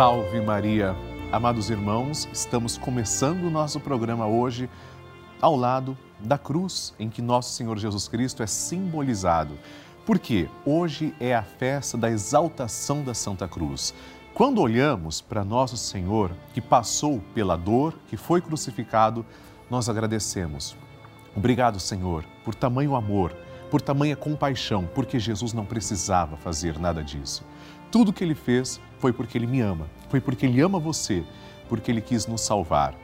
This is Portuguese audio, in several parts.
Salve Maria! Amados irmãos, estamos começando o nosso programa hoje ao lado da cruz em que nosso Senhor Jesus Cristo é simbolizado. Porque hoje é a festa da exaltação da Santa Cruz. Quando olhamos para nosso Senhor que passou pela dor, que foi crucificado, nós agradecemos. Obrigado, Senhor, por tamanho amor, por tamanha compaixão, porque Jesus não precisava fazer nada disso. Tudo que ele fez foi porque ele me ama, foi porque ele ama você, porque ele quis nos salvar.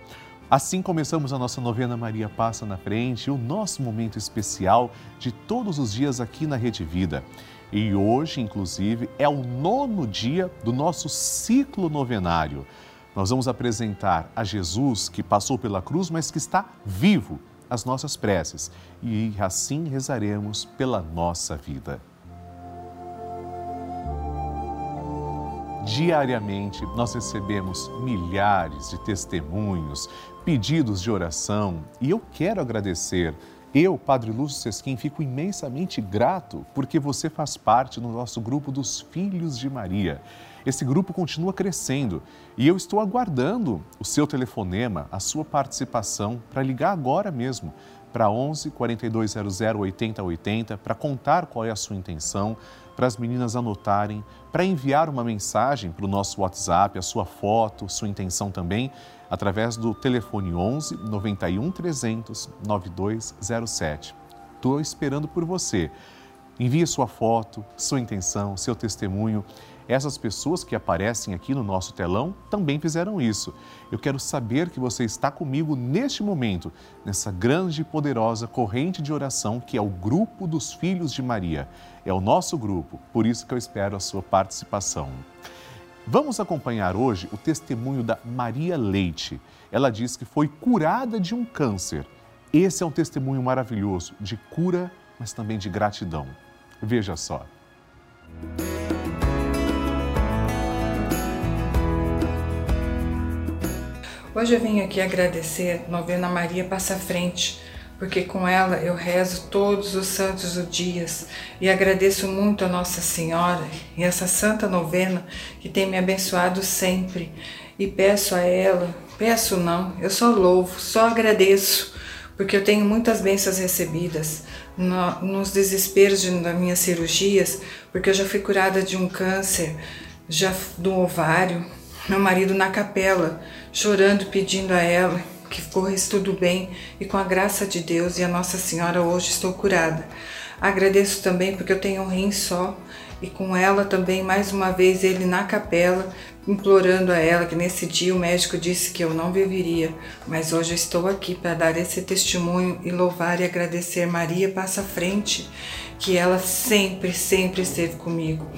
Assim começamos a nossa novena Maria Passa na Frente, o nosso momento especial de todos os dias aqui na Rede Vida. E hoje, inclusive, é o nono dia do nosso ciclo novenário. Nós vamos apresentar a Jesus que passou pela cruz, mas que está vivo, as nossas preces. E assim rezaremos pela nossa vida. Diariamente nós recebemos milhares de testemunhos, pedidos de oração e eu quero agradecer. Eu, Padre Lúcio Sesquim, fico imensamente grato porque você faz parte do nosso grupo dos Filhos de Maria. Esse grupo continua crescendo e eu estou aguardando o seu telefonema, a sua participação para ligar agora mesmo para 11 4200 8080 para contar qual é a sua intenção para as meninas anotarem, para enviar uma mensagem para o nosso WhatsApp, a sua foto, sua intenção também, através do telefone 11 91 300 9207. Estou esperando por você. Envie sua foto, sua intenção, seu testemunho. Essas pessoas que aparecem aqui no nosso telão também fizeram isso. Eu quero saber que você está comigo neste momento, nessa grande e poderosa corrente de oração que é o grupo dos filhos de Maria. É o nosso grupo, por isso que eu espero a sua participação. Vamos acompanhar hoje o testemunho da Maria Leite. Ela diz que foi curada de um câncer. Esse é um testemunho maravilhoso de cura, mas também de gratidão. Veja só. Hoje eu vim aqui agradecer Novena Maria Passa Frente, porque com ela eu rezo todos os santos os dias e agradeço muito a Nossa Senhora e essa santa novena que tem me abençoado sempre. E peço a ela, peço não, eu só louvo, só agradeço, porque eu tenho muitas bênçãos recebidas no, nos desesperos de, das minhas cirurgias, porque eu já fui curada de um câncer, já do ovário, meu marido na capela, chorando, pedindo a ela que corresse tudo bem e com a graça de Deus e a Nossa Senhora hoje estou curada. Agradeço também porque eu tenho um rim só e com ela também mais uma vez ele na capela implorando a ela que nesse dia o médico disse que eu não viveria, mas hoje eu estou aqui para dar esse testemunho e louvar e agradecer Maria passa frente, que ela sempre, sempre esteve comigo.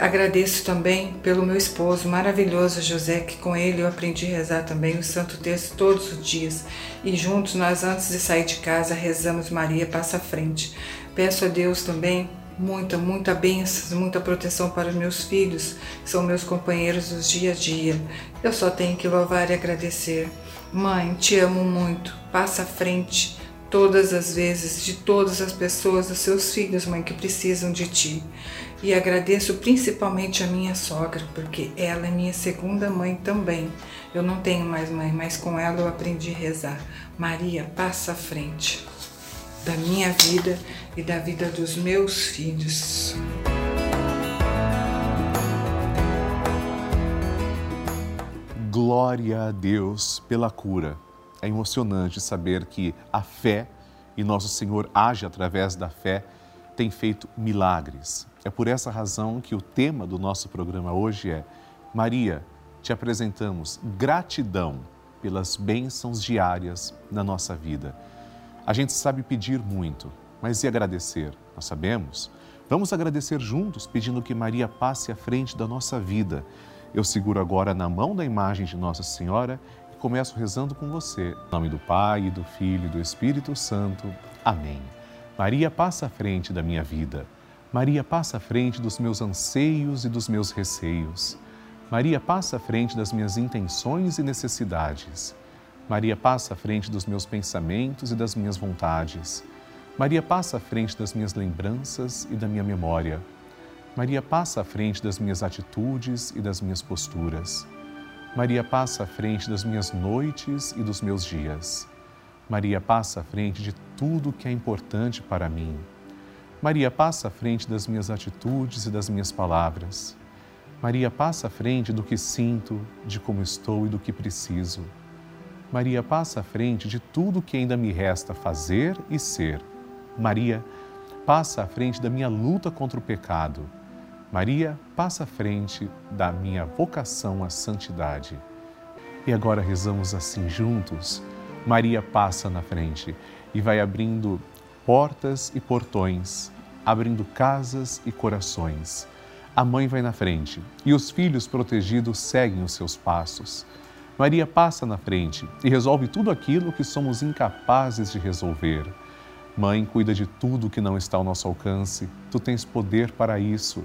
Agradeço também pelo meu esposo maravilhoso José, que com ele eu aprendi a rezar também o Santo Texto todos os dias. E juntos nós, antes de sair de casa, rezamos Maria Passa à Frente. Peço a Deus também muita, muita bênção, muita proteção para os meus filhos, que são meus companheiros dos dia a dia. Eu só tenho que louvar e agradecer. Mãe, te amo muito. Passa à frente todas as vezes de todas as pessoas, dos seus filhos, mãe, que precisam de ti. E agradeço principalmente a minha sogra, porque ela é minha segunda mãe também. Eu não tenho mais mãe, mas com ela eu aprendi a rezar. Maria, passa à frente da minha vida e da vida dos meus filhos. Glória a Deus pela cura. É emocionante saber que a fé e nosso Senhor age através da fé tem feito milagres. É por essa razão que o tema do nosso programa hoje é Maria, te apresentamos gratidão pelas bênçãos diárias na nossa vida. A gente sabe pedir muito, mas e agradecer? Nós sabemos. Vamos agradecer juntos, pedindo que Maria passe à frente da nossa vida. Eu seguro agora na mão da imagem de Nossa Senhora começo rezando com você. Em nome do Pai, do Filho e do Espírito Santo. Amém. Maria passa à frente da minha vida. Maria passa à frente dos meus anseios e dos meus receios. Maria passa à frente das minhas intenções e necessidades. Maria passa à frente dos meus pensamentos e das minhas vontades. Maria passa à frente das minhas lembranças e da minha memória. Maria passa à frente das minhas atitudes e das minhas posturas. Maria passa à frente das minhas noites e dos meus dias. Maria passa à frente de tudo que é importante para mim. Maria passa à frente das minhas atitudes e das minhas palavras. Maria passa à frente do que sinto, de como estou e do que preciso. Maria passa à frente de tudo que ainda me resta fazer e ser. Maria passa à frente da minha luta contra o pecado. Maria passa à frente da minha vocação à santidade. E agora rezamos assim juntos. Maria passa na frente e vai abrindo portas e portões, abrindo casas e corações. A mãe vai na frente e os filhos protegidos seguem os seus passos. Maria passa na frente e resolve tudo aquilo que somos incapazes de resolver. Mãe, cuida de tudo que não está ao nosso alcance. Tu tens poder para isso.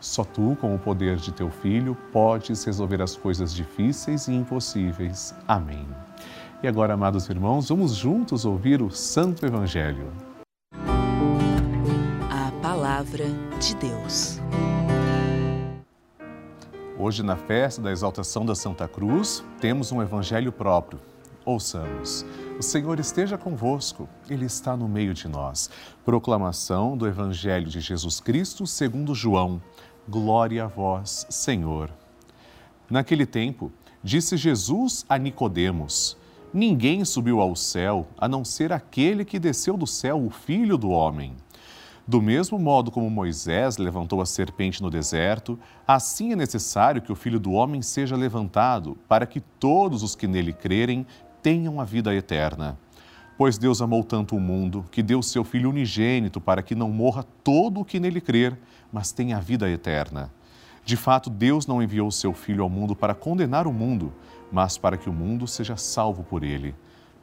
Só tu, com o poder de teu Filho, podes resolver as coisas difíceis e impossíveis. Amém. E agora, amados irmãos, vamos juntos ouvir o Santo Evangelho. A Palavra de Deus. Hoje, na festa da exaltação da Santa Cruz, temos um Evangelho próprio. Ouçamos. O Senhor esteja convosco, Ele está no meio de nós. Proclamação do Evangelho de Jesus Cristo segundo João. Glória a vós, Senhor. Naquele tempo, disse Jesus a Nicodemos: Ninguém subiu ao céu a não ser aquele que desceu do céu, o Filho do homem. Do mesmo modo como Moisés levantou a serpente no deserto, assim é necessário que o Filho do homem seja levantado, para que todos os que nele crerem tenham a vida eterna. Pois Deus amou tanto o mundo que deu seu Filho unigênito para que não morra todo o que nele crer, mas tenha a vida eterna. De fato, Deus não enviou seu Filho ao mundo para condenar o mundo, mas para que o mundo seja salvo por ele.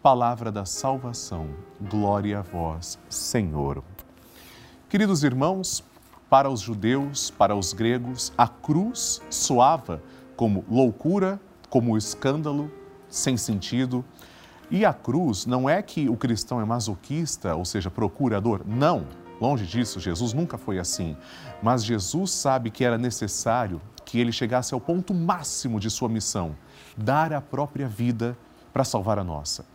Palavra da salvação. Glória a vós, Senhor. Queridos irmãos, para os judeus, para os gregos, a cruz soava como loucura, como escândalo, sem sentido e a cruz não é que o cristão é masoquista, ou seja, procurador. Não, longe disso, Jesus nunca foi assim. Mas Jesus sabe que era necessário que ele chegasse ao ponto máximo de sua missão, dar a própria vida para salvar a nossa.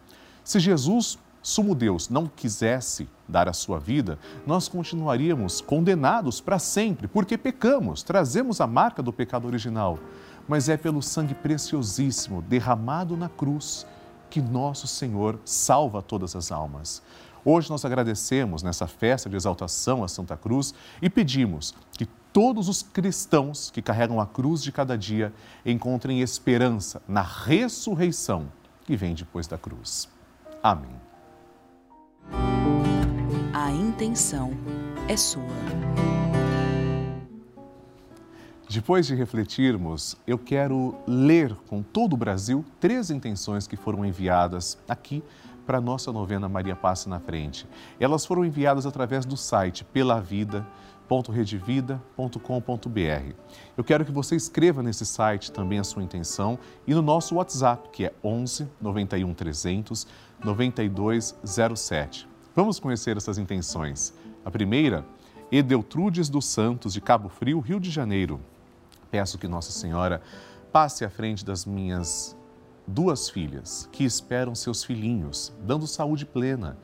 Se Jesus, sumo Deus, não quisesse dar a sua vida, nós continuaríamos condenados para sempre, porque pecamos, trazemos a marca do pecado original. Mas é pelo sangue preciosíssimo derramado na cruz que nosso Senhor salva todas as almas. Hoje nós agradecemos nessa festa de exaltação à Santa Cruz e pedimos que todos os cristãos que carregam a cruz de cada dia encontrem esperança na ressurreição que vem depois da cruz. Amém. A intenção é sua. Depois de refletirmos, eu quero ler com todo o Brasil três intenções que foram enviadas aqui para a nossa novena Maria Passa na Frente. Elas foram enviadas através do site pelavida.redevida.com.br. Eu quero que você escreva nesse site também a sua intenção e no nosso WhatsApp, que é 11 91 300 9207. Vamos conhecer essas intenções. A primeira, Edeltrudes dos Santos, de Cabo Frio, Rio de Janeiro. Peço que Nossa Senhora passe à frente das minhas duas filhas que esperam seus filhinhos, dando saúde plena.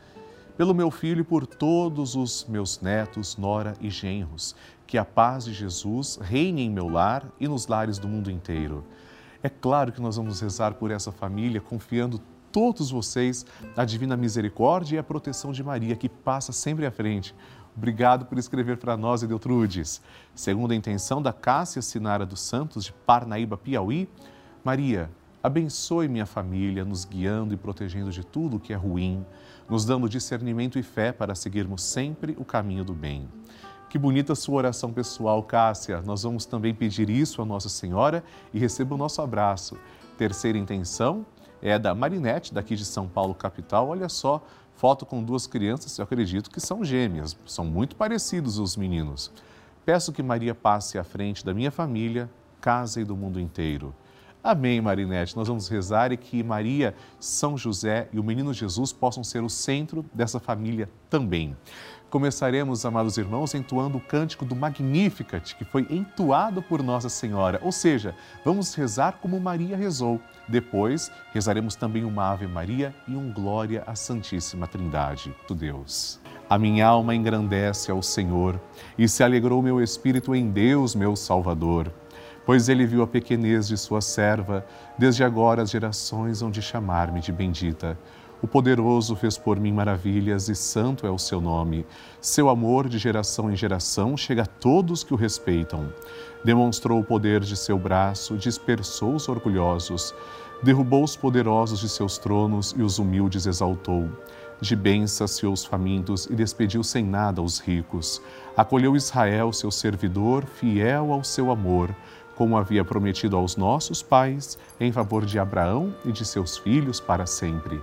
Pelo meu filho e por todos os meus netos, nora e genros, que a paz de Jesus reine em meu lar e nos lares do mundo inteiro. É claro que nós vamos rezar por essa família, confiando todos vocês a divina misericórdia e a proteção de Maria, que passa sempre à frente. Obrigado por escrever para nós, Edeltrudes. Segundo a intenção da Cássia Sinara dos Santos, de Parnaíba, Piauí, Maria, abençoe minha família, nos guiando e protegendo de tudo que é ruim, nos dando discernimento e fé para seguirmos sempre o caminho do bem. Que bonita sua oração pessoal, Cássia. Nós vamos também pedir isso a Nossa Senhora e receba o nosso abraço. Terceira intenção é da Marinete, daqui de São Paulo, capital. Olha só, foto com duas crianças, eu acredito que são gêmeas, são muito parecidos os meninos. Peço que Maria passe à frente da minha família, casa e do mundo inteiro. Amém, Marinete. Nós vamos rezar e que Maria, São José e o menino Jesus possam ser o centro dessa família também. Começaremos, amados irmãos, entoando o cântico do Magnificat, que foi entoado por Nossa Senhora. Ou seja, vamos rezar como Maria rezou. Depois, rezaremos também uma Ave Maria e um Glória à Santíssima Trindade do Deus. A minha alma engrandece ao Senhor e se alegrou meu espírito em Deus, meu Salvador pois ele viu a pequenez de sua serva, desde agora as gerações hão de chamar-me de bendita. O poderoso fez por mim maravilhas e santo é o seu nome. Seu amor de geração em geração chega a todos que o respeitam. Demonstrou o poder de seu braço, dispersou os orgulhosos, derrubou os poderosos de seus tronos e os humildes exaltou. De bens saciou os famintos e despediu sem nada os ricos. Acolheu Israel, seu servidor, fiel ao seu amor como havia prometido aos nossos pais, em favor de Abraão e de seus filhos para sempre.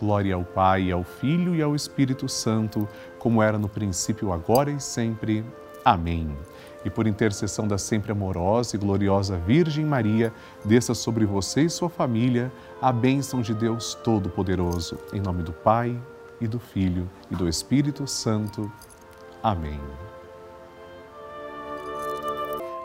Glória ao Pai, ao Filho e ao Espírito Santo, como era no princípio, agora e sempre. Amém e por intercessão da sempre amorosa e gloriosa Virgem Maria, desça sobre você e sua família a bênção de Deus Todo-Poderoso. Em nome do Pai, e do Filho, e do Espírito Santo. Amém.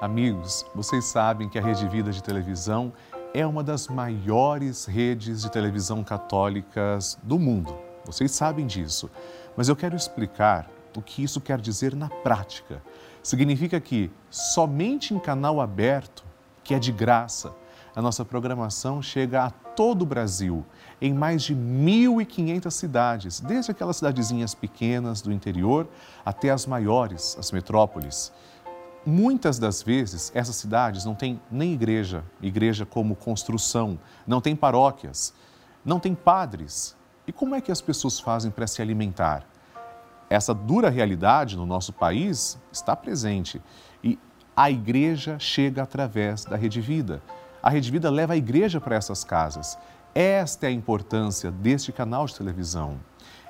Amigos, vocês sabem que a Rede Vida de Televisão é uma das maiores redes de televisão católicas do mundo. Vocês sabem disso. Mas eu quero explicar o que isso quer dizer na prática Significa que somente em canal aberto, que é de graça, a nossa programação chega a todo o Brasil, em mais de 1.500 cidades, desde aquelas cidadezinhas pequenas do interior até as maiores, as metrópoles. Muitas das vezes, essas cidades não têm nem igreja, igreja como construção, não tem paróquias, não tem padres. E como é que as pessoas fazem para se alimentar? essa dura realidade no nosso país está presente e a igreja chega através da Rede Vida. A Rede Vida leva a igreja para essas casas. Esta é a importância deste canal de televisão.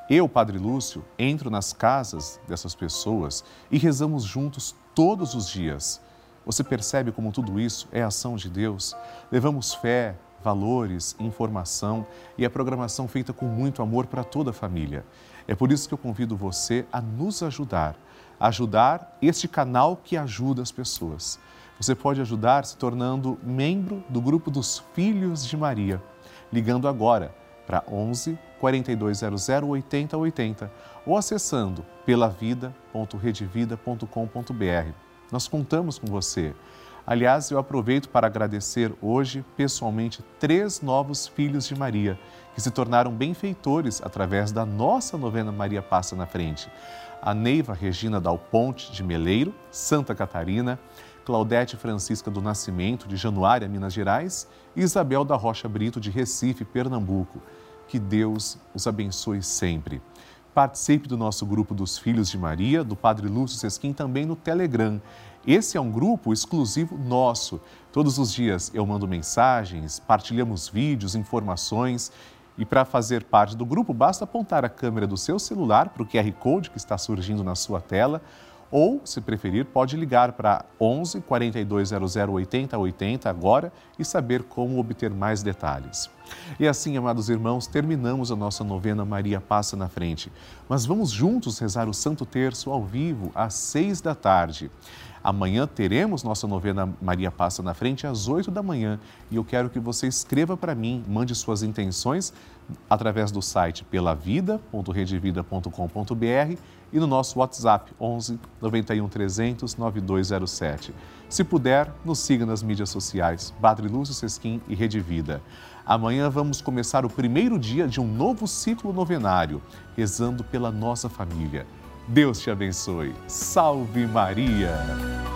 Eu, Padre Lúcio, entro nas casas dessas pessoas e rezamos juntos todos os dias. Você percebe como tudo isso é ação de Deus? Levamos fé, valores, informação e a programação feita com muito amor para toda a família. É por isso que eu convido você a nos ajudar, a ajudar este canal que ajuda as pessoas. Você pode ajudar se tornando membro do grupo dos Filhos de Maria, ligando agora para 11 4200 8080 ou acessando pelavida.redevida.com.br. Nós contamos com você. Aliás, eu aproveito para agradecer hoje pessoalmente três novos filhos de Maria que se tornaram benfeitores através da nossa novena Maria Passa na Frente. A Neiva Regina Dal Ponte de Meleiro, Santa Catarina, Claudete Francisca do Nascimento de Januária, Minas Gerais e Isabel da Rocha Brito de Recife, Pernambuco. Que Deus os abençoe sempre. Participe do nosso grupo dos Filhos de Maria, do Padre Lúcio Sesquim, também no Telegram. Esse é um grupo exclusivo nosso. Todos os dias eu mando mensagens, partilhamos vídeos, informações. E para fazer parte do grupo, basta apontar a câmera do seu celular para o QR Code que está surgindo na sua tela ou, se preferir, pode ligar para 11 4200 80 80 agora e saber como obter mais detalhes. E assim, amados irmãos, terminamos a nossa novena Maria Passa na Frente. Mas vamos juntos rezar o Santo Terço ao vivo às seis da tarde. Amanhã teremos nossa novena Maria Passa na Frente às 8 da manhã e eu quero que você escreva para mim, mande suas intenções através do site pelavida.redevida.com.br e no nosso WhatsApp 11 91 300 9207. Se puder, nos siga nas mídias sociais, Padre Lúcio Sesquim e Rede Vida. Amanhã vamos começar o primeiro dia de um novo ciclo novenário, rezando pela nossa família. Deus te abençoe. Salve Maria!